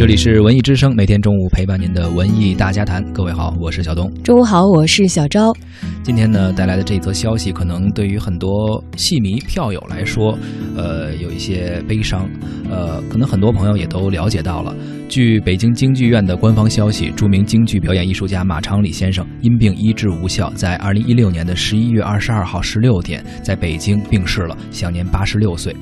这里是文艺之声，每天中午陪伴您的文艺大家谈。各位好，我是小东。中午好，我是小昭。今天呢，带来的这则消息，可能对于很多戏迷票友来说，呃，有一些悲伤。呃，可能很多朋友也都了解到了。据北京京剧院的官方消息，著名京剧表演艺术家马长礼先生因病医治无效，在二零一六年的十一月二十二号十六点，在北京病逝了，享年八十六岁。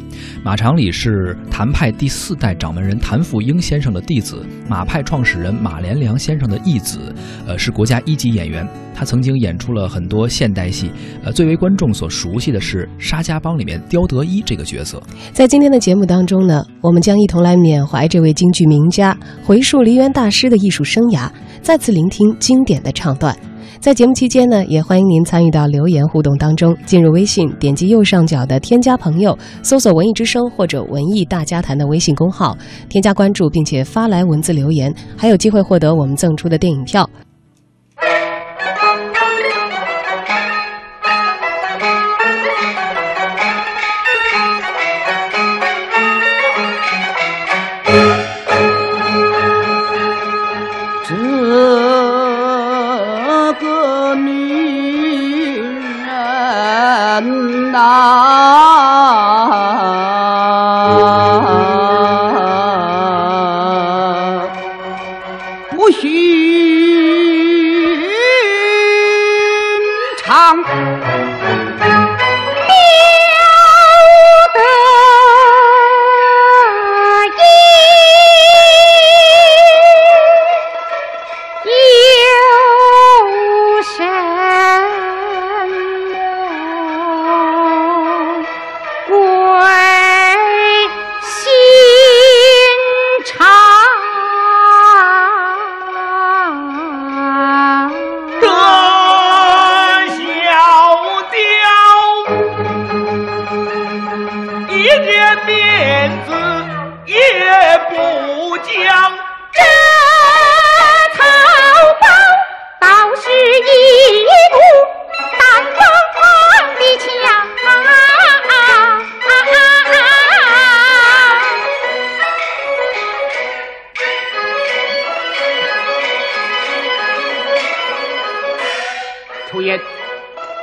马长礼是谭派第四代掌门人谭富英先生的弟子，马派创始人马连良先生的义子，呃，是国家一级演员。他曾经演出了很多现代戏，呃，最为观众所熟悉的是《沙家浜》里面刁德一这个角色。在今天的节目当中呢，我们将一同来缅怀这位京剧名家，回溯梨园大师的艺术生涯，再次聆听经典的唱段。在节目期间呢，也欢迎您参与到留言互动当中。进入微信，点击右上角的添加朋友，搜索“文艺之声”或者“文艺大家谈”的微信公号，添加关注，并且发来文字留言，还有机会获得我们赠出的电影票。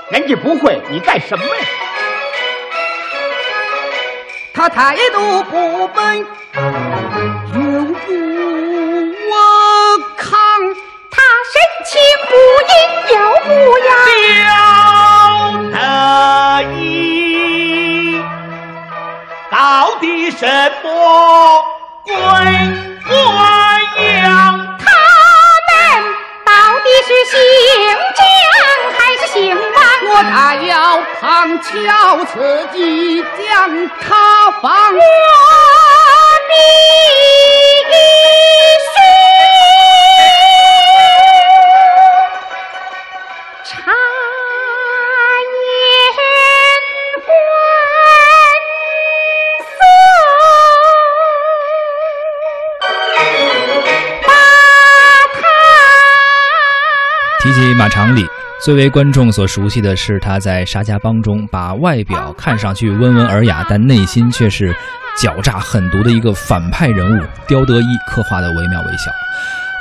人家不会，你干什么呀？他态度不笨，又不我抗，他神情不阴又不扬。刁德一，到底什么鬼我他要旁敲侧击将他放，我必须察言观色，把他提起马长礼。最为观众所熟悉的是他在《沙家浜》中把外表看上去温文尔雅，但内心却是狡诈狠毒的一个反派人物刁德一刻画的惟妙惟肖。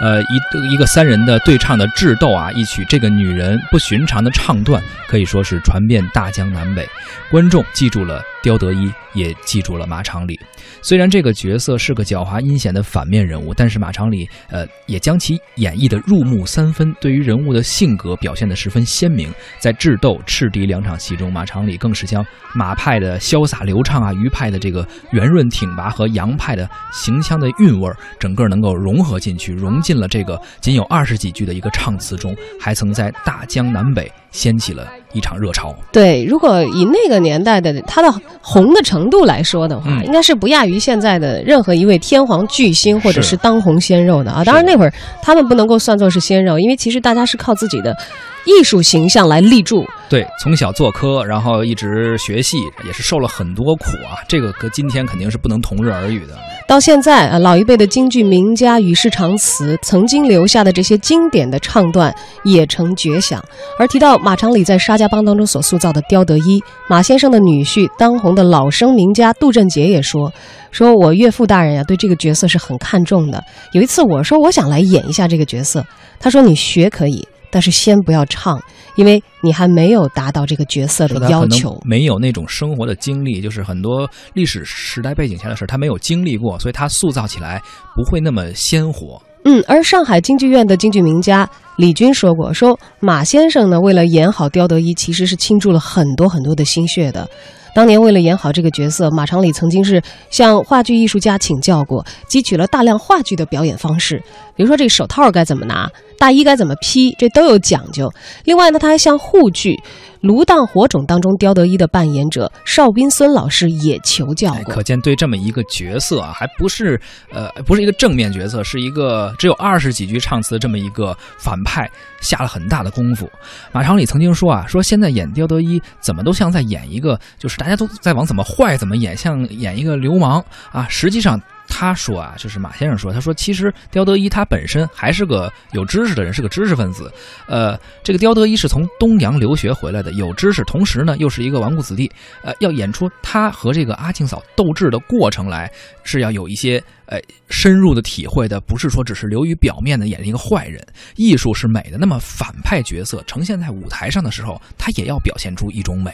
呃，一一个三人的对唱的智斗啊，一曲这个女人不寻常的唱段，可以说是传遍大江南北。观众记住了刁德一，也记住了马长礼。虽然这个角色是个狡猾阴险的反面人物，但是马长礼呃也将其演绎的入木三分，对于人物的性格表现的十分鲜明。在智斗、赤敌两场戏中，马长礼更是将马派的潇洒流畅啊，余派的这个圆润挺拔和杨派的行腔的韵味，整个能够融合进去，融。进了这个仅有二十几句的一个唱词中，还曾在大江南北掀起了一场热潮。对，如果以那个年代的他的红的程度来说的话，应该是不亚于现在的任何一位天皇巨星或者是当红鲜肉的啊。当然那会儿他们不能够算作是鲜肉，因为其实大家是靠自己的艺术形象来立住。对，从小做科，然后一直学戏，也是受了很多苦啊。这个和今天肯定是不能同日而语的。到现在啊，老一辈的京剧名家与世长辞曾经留下的这些经典的唱段也成绝响。而提到马长礼在沙家浜当中所塑造的刁德一，马先生的女婿，当红的老生名家杜振杰也说：“说我岳父大人呀，对这个角色是很看重的。有一次我说我想来演一下这个角色，他说你学可以，但是先不要唱，因为你还没有达到这个角色的要求。没有那种生活的经历，就是很多历史时代背景下的事儿，他没有经历过，所以他塑造起来不会那么鲜活。嗯，而上海京剧院的京剧名家李军说过，说马先生呢，为了演好刁德一，其实是倾注了很多很多的心血的。当年为了演好这个角色，马长礼曾经是向话剧艺术家请教过，汲取了大量话剧的表演方式，比如说这手套该怎么拿，大衣该怎么披，这都有讲究。另外呢，他还向沪剧《炉荡火种》当中刁德一的扮演者邵斌孙老师也求教，过可。见对这么一个角色啊，还不是呃不是一个正面角色，是一个只有二十几句唱词这么一个反派，下了很大的功夫。马长礼曾经说啊，说现在演刁德一怎么都像在演一个，就是大家都在往怎么坏怎么演，像演一个流氓啊。实际上他说啊，就是马先生说，他说其实刁德一他本身还是个有知识的人，是个知识分子。呃，这个刁德一是从东洋留学回来的，有知识，同时呢又是一个纨绔子弟。呃，要演出他和这个阿庆嫂斗智的过程来，是要有一些呃深入的体会的，不是说只是流于表面的演一个坏人。艺术是美的，那么反派角色呈现在舞台上的时候，他也要表现出一种美。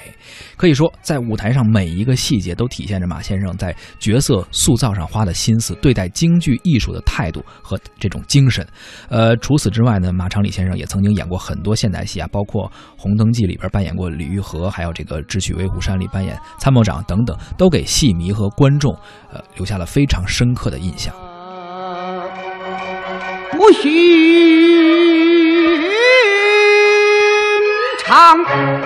可以说，在舞台上每一个细节都体现着马先生在角色塑造上花的心思，对待京剧艺术的态度和这种精神。呃，除此之外呢，马长礼先生也曾经演过很多现代戏啊，包括《红灯记》里边扮演过李玉和，还有这个《智取威虎山》里扮演参谋长等等，都给戏迷和观众呃留下了非常深刻的印象。不寻常。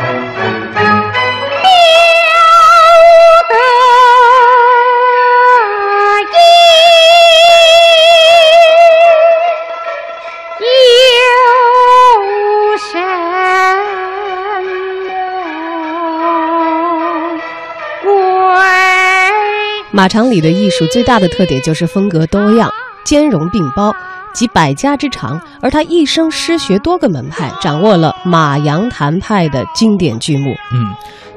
马长礼的艺术最大的特点就是风格多样、兼容并包，集百家之长。而他一生师学多个门派，掌握了马杨谭派的经典剧目。嗯，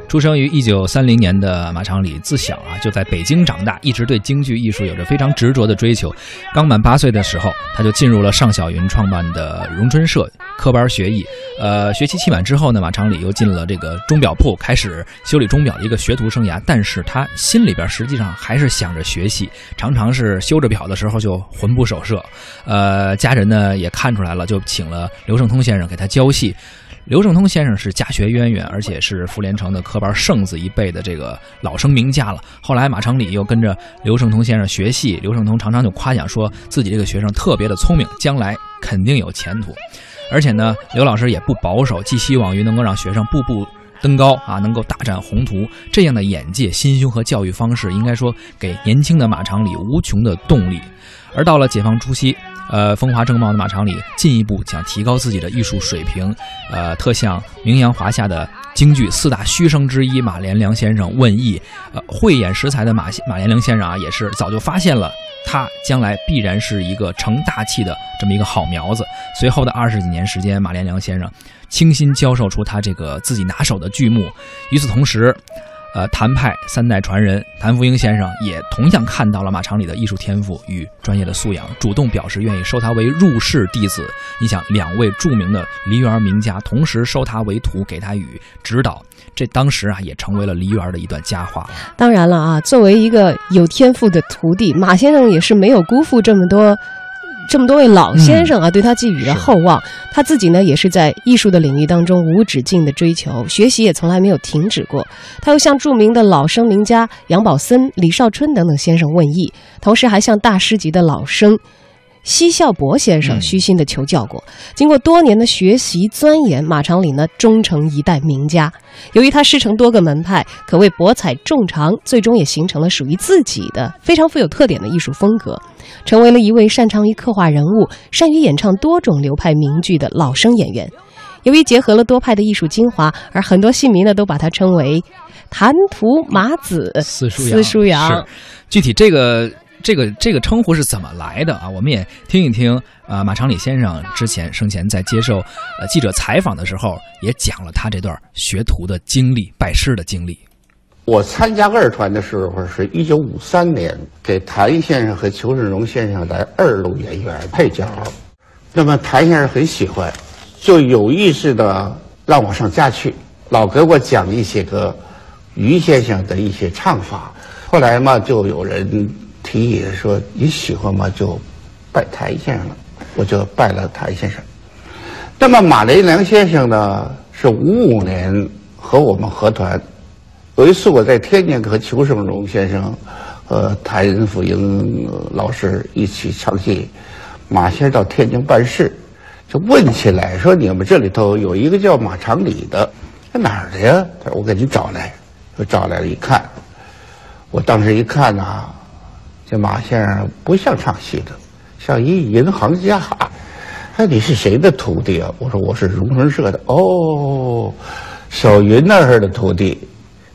出生于一九三零年的马长礼，自小啊就在北京长大，一直对京剧艺术有着非常执着的追求。刚满八岁的时候，他就进入了尚小云创办的荣春社科班学艺。呃，学期期满之后呢，马长礼又进了这个钟表铺，开始修理钟表的一个学徒生涯。但是他心里边实际上还是想着学戏，常常是修着表的时候就魂不守舍。呃，家人呢也看出来了，就请了刘胜通先生给他教戏。刘胜通先生是家学渊源，而且是傅连城的科班圣子一辈的这个老生名家了。后来马长礼又跟着刘胜通先生学戏，刘胜通常常就夸奖说自己这个学生特别的聪明，将来肯定有前途。而且呢，刘老师也不保守，寄希望于能够让学生步步登高啊，能够大展宏图。这样的眼界、心胸和教育方式，应该说给年轻的马长礼无穷的动力。而到了解放初期，呃，风华正茂的马长礼进一步想提高自己的艺术水平，呃，特向名扬华夏的京剧四大须生之一马连良先生问艺。呃，慧眼识才的马马连良先生啊，也是早就发现了他将来必然是一个成大器的这么一个好苗子。随后的二十几年时间，马连良先生倾心教授出他这个自己拿手的剧目。与此同时，呃，谭派三代传人谭福英先生也同样看到了马长礼的艺术天赋与专业的素养，主动表示愿意收他为入室弟子。你想，两位著名的梨园名家同时收他为徒，给他与指导，这当时啊也成为了梨园的一段佳话。当然了啊，作为一个有天赋的徒弟，马先生也是没有辜负这么多。这么多位老先生啊，对他寄予了厚望。他自己呢，也是在艺术的领域当中无止境的追求，学习也从来没有停止过。他又向著名的老生名家杨宝森、李少春等等先生问艺，同时还向大师级的老生。奚孝伯先生嗯。虚心的求教过，经过多年的学习钻研，马长礼呢终成一代名家。由于他师承多个门派，可谓博采众长，最终也形成了属于自己的非常富有特点的艺术风格，成为了一位擅长于刻画人物、善于演唱多种流派名剧的老生演员。由于结合了多派的艺术精华，而很多戏迷呢都把他称为“谈图马子”四书四叔阳是。具体这个这个这个称呼是怎么来的啊？我们也听一听啊，马长礼先生之前生前在接受呃记者采访的时候，也讲了他这段学徒的经历、拜师的经历。我参加二团的时候是一九五三年，给谭先生和裘盛戎先生来二路演员配角。那么谭先生很喜欢，就有意识的让我上家去，老给我讲一些个于先生的一些唱法。后来嘛，就有人提议说你喜欢嘛，就拜谭先生了，我就拜了谭先生。那么马连良先生呢，是五五年和我们合团。有一次我在天津和裘盛戎先生、和谭仁福英老师一起唱戏，马先生到天津办事，就问起来说：“你们这里头有一个叫马长礼的，在哪儿的呀？”他说：“我给你找来。”就找来了，一看，我当时一看呐，这马先生不像唱戏的，像一银行家。哎，你是谁的徒弟啊？我说我是荣春社的。哦，小云那儿的徒弟。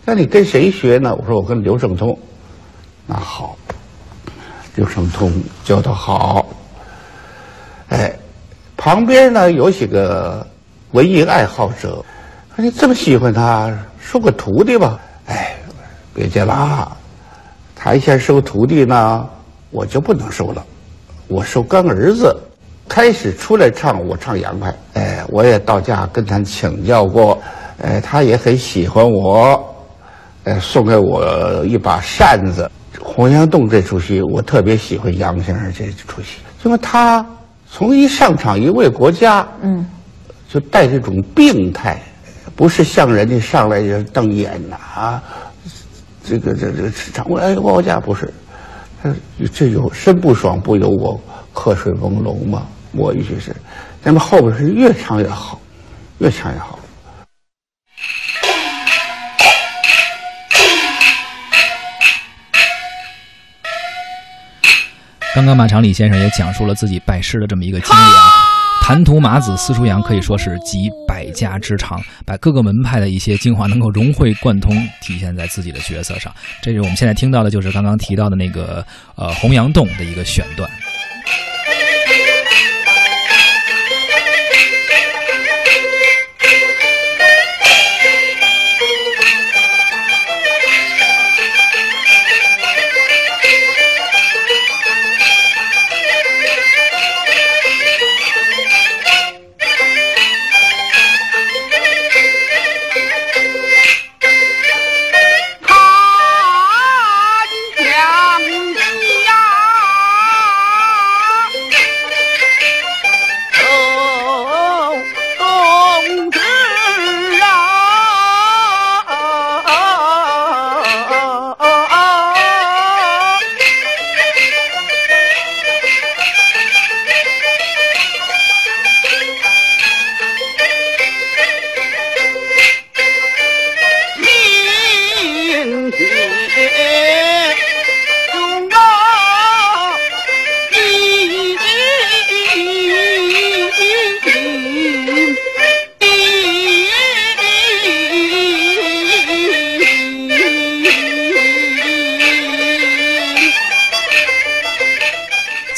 那你跟谁学呢？我说我跟刘胜通。那好，刘胜通教的好。哎，旁边呢有几个文艺爱好者，说你这么喜欢他，收个徒弟吧。哎，别介了，他一下收徒弟呢，我就不能收了。我收干儿子，开始出来唱，我唱洋派。哎，我也到家跟他请教过，哎，他也很喜欢我。哎，送给我一把扇子，《洪阳洞》这出戏我特别喜欢杨先生这出戏，因为他从一上场一为国家，嗯，就带这种病态，不是像人家上来就瞪眼呐啊，这个这这场为哎国家不是，他这有身不爽不由我，瞌睡朦胧嘛，我意思是，那么后边是越唱越好，越唱越好。刚刚马长礼先生也讲述了自己拜师的这么一个经历啊，谈吐马子四书阳可以说是集百家之长，把各个门派的一些精华能够融会贯通，体现在自己的角色上。这是我们现在听到的，就是刚刚提到的那个呃洪阳洞的一个选段。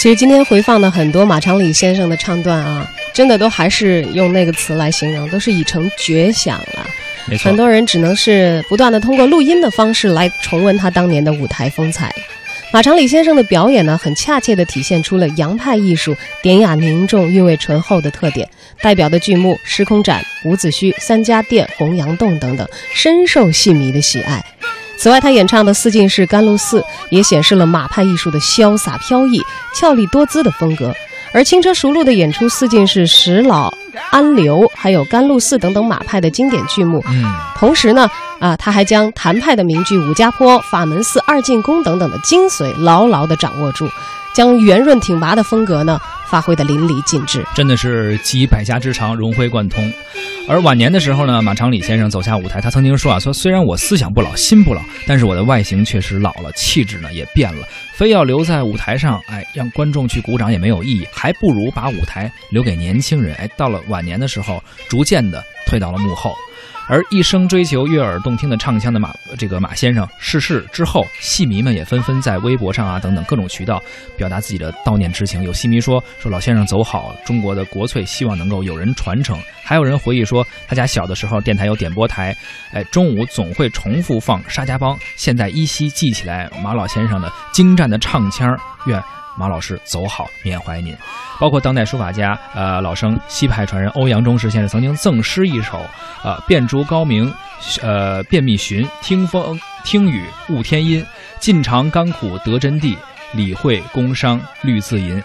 其实今天回放的很多马长礼先生的唱段啊，真的都还是用那个词来形容，都是已成绝响了。没错，很多人只能是不断的通过录音的方式来重温他当年的舞台风采。马长礼先生的表演呢，很恰切地体现出了洋派艺术典雅凝重、韵味醇厚的特点。代表的剧目《时空斩》《伍子胥》《三家店》《洪阳洞》等等，深受戏迷的喜爱。此外，他演唱的四进士《甘露寺》也显示了马派艺术的潇洒飘逸、俏丽多姿的风格。而轻车熟路的演出四进士石老、安流，还有甘露寺等等马派的经典剧目。嗯，同时呢，啊，他还将谭派的名剧《武家坡》《法门寺》《二进宫》等等的精髓牢牢地掌握住，将圆润挺拔的风格呢发挥的淋漓尽致。真的是集百家之长，融会贯通。而晚年的时候呢，马长礼先生走下舞台，他曾经说啊，说虽然我思想不老，心不老，但是我的外形确实老了，气质呢也变了，非要留在舞台上，哎，让观众去鼓掌也没有意义，还不如把舞台留给年轻人。哎，到了晚年的时候，逐渐的退到了幕后。而一生追求悦耳动听的唱腔的马这个马先生逝世之后，戏迷们也纷纷在微博上啊等等各种渠道表达自己的悼念之情。有戏迷说说老先生走好，中国的国粹希望能够有人传承。还有人回忆说，他家小的时候电台有点播台，哎，中午总会重复放《沙家浜》，现在依稀记起来马老先生的精湛的唱腔。愿马老师走好，缅怀您。包括当代书法家，呃，老生西派传人欧阳中石先生曾经赠诗一首，呃，遍竹高明，呃，便秘寻，听风听雨悟天音，尽尝甘苦得真谛，理会工商虑自吟。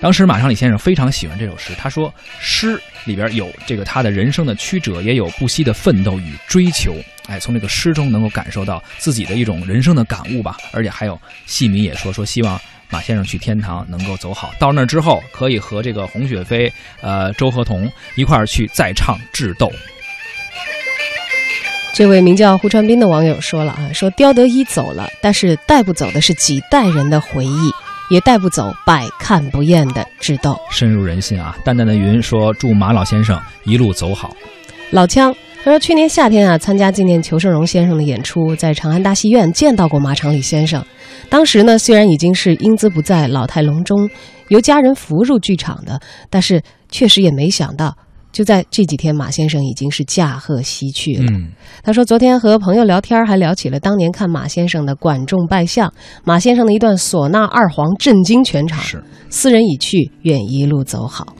当时马长礼先生非常喜欢这首诗，他说诗里边有这个他的人生的曲折，也有不惜的奋斗与追求。哎，从这个诗中能够感受到自己的一种人生的感悟吧。而且还有戏迷也说说希望。马先生去天堂能够走好，到那之后可以和这个洪雪飞、呃周和同一块儿去再唱《智斗》。这位名叫胡传斌的网友说了啊，说刁德一走了，但是带不走的是几代人的回忆，也带不走百看不厌的智斗，深入人心啊！淡淡的云说祝马老先生一路走好。老枪他说去年夏天啊，参加纪念裘盛戎先生的演出，在长安大戏院见到过马长礼先生。当时呢，虽然已经是英姿不在、老态龙钟，由家人扶入剧场的，但是确实也没想到，就在这几天，马先生已经是驾鹤西去了。他说，昨天和朋友聊天，还聊起了当年看马先生的管仲拜相，马先生的一段唢呐二黄震惊全场。是，斯人已去，愿一路走好。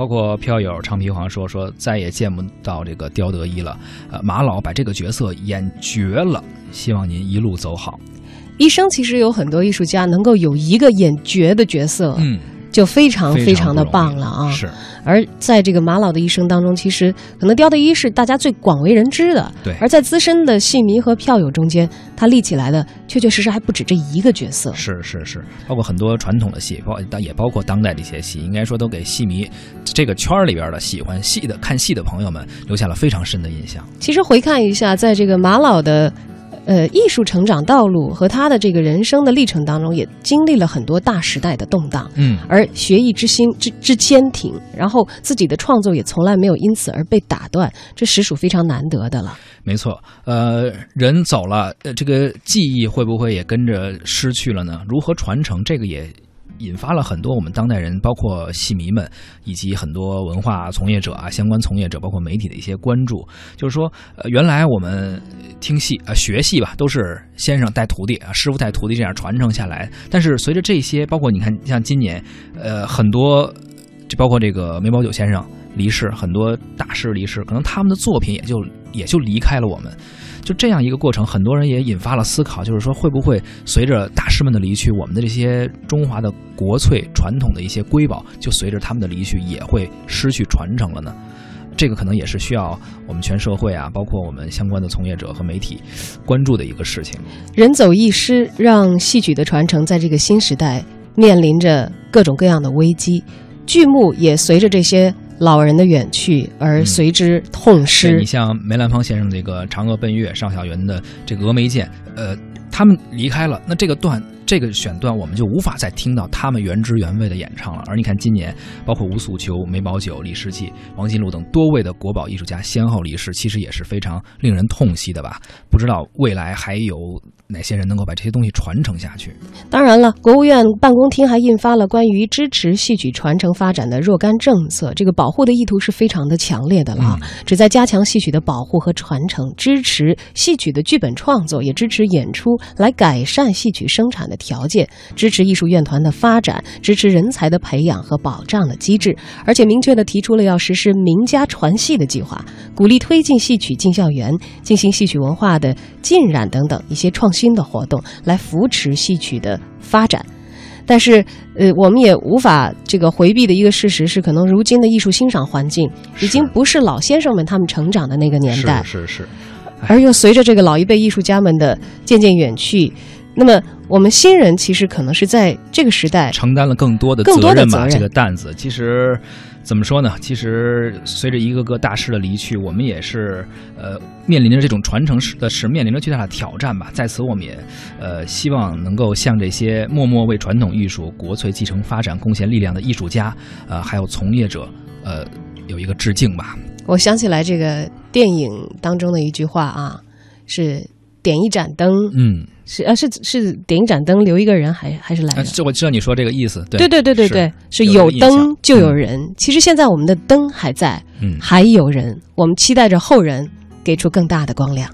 包括票友唱皮黄说说再也见不到这个刁德一了。呃，马老把这个角色演绝了，希望您一路走好。一生其实有很多艺术家能够有一个演绝的角色，嗯，就非常非常的棒了啊！是。而在这个马老的一生当中，其实可能刁德一是大家最广为人知的，对。而在资深的戏迷和票友中间，他立起来的确确实实还不止这一个角色。是是是，包括很多传统的戏，包也包括当代的一些戏，应该说都给戏迷这个圈里边的喜欢戏的看戏的朋友们留下了非常深的印象。其实回看一下，在这个马老的。呃，艺术成长道路和他的这个人生的历程当中，也经历了很多大时代的动荡。嗯，而学艺之心之之坚挺，然后自己的创作也从来没有因此而被打断，这实属非常难得的了。没错，呃，人走了，呃，这个记忆会不会也跟着失去了呢？如何传承？这个也。引发了很多我们当代人，包括戏迷们，以及很多文化从业者啊、相关从业者，包括媒体的一些关注。就是说，呃，原来我们听戏啊、学戏吧，都是先生带徒弟啊，师傅带徒弟这样传承下来。但是随着这些，包括你看，像今年，呃，很多，就包括这个梅葆玖先生离世，很多大师离世，可能他们的作品也就也就离开了我们。就这样一个过程，很多人也引发了思考，就是说会不会随着大师们的离去，我们的这些中华的国粹传统的一些瑰宝，就随着他们的离去也会失去传承了呢？这个可能也是需要我们全社会啊，包括我们相关的从业者和媒体关注的一个事情。人走艺失，让戏曲的传承在这个新时代面临着各种各样的危机，剧目也随着这些。老人的远去而随之痛失。你像梅兰芳先生这个《嫦娥奔月》，尚小云的这个《峨眉剑》，呃，他们离开了，那这个段。这个选段我们就无法再听到他们原汁原味的演唱了。而你看，今年包括吴素秋、梅葆玖、李世济、王金禄等多位的国宝艺术家先后离世，其实也是非常令人痛惜的吧？不知道未来还有哪些人能够把这些东西传承下去？当然了，国务院办公厅还印发了关于支持戏曲传承发展的若干政策，这个保护的意图是非常的强烈的了，旨在加强戏曲的保护和传承，支持戏曲的剧本创作，也支持演出，来改善戏曲生产的。条件支持艺术院团的发展，支持人才的培养和保障的机制，而且明确的提出了要实施名家传戏的计划，鼓励推进戏曲进校园，进行戏曲文化的浸染等等一些创新的活动，来扶持戏曲的发展。但是，呃，我们也无法这个回避的一个事实是，可能如今的艺术欣赏环境已经不是老先生们他们成长的那个年代，是是，而又随着这个老一辈艺术家们的渐渐远去。那么，我们新人其实可能是在这个时代承担了更多的责任吧？这个担子，其实怎么说呢？其实随着一个个大师的离去，我们也是呃面临着这种传承的是面临着巨大的挑战吧。在此，我们也呃希望能够向这些默默为传统艺术、国粹继承发展贡献力量的艺术家，呃，还有从业者，呃，有一个致敬吧。我想起来这个电影当中的一句话啊，是点一盏灯，嗯，是呃是是点一盏灯留一个人，还还是来？这我知道你说这个意思，对对对对对是对，是有灯就有人。其实现在我们的灯还在，嗯，还有人，我们期待着后人给出更大的光亮。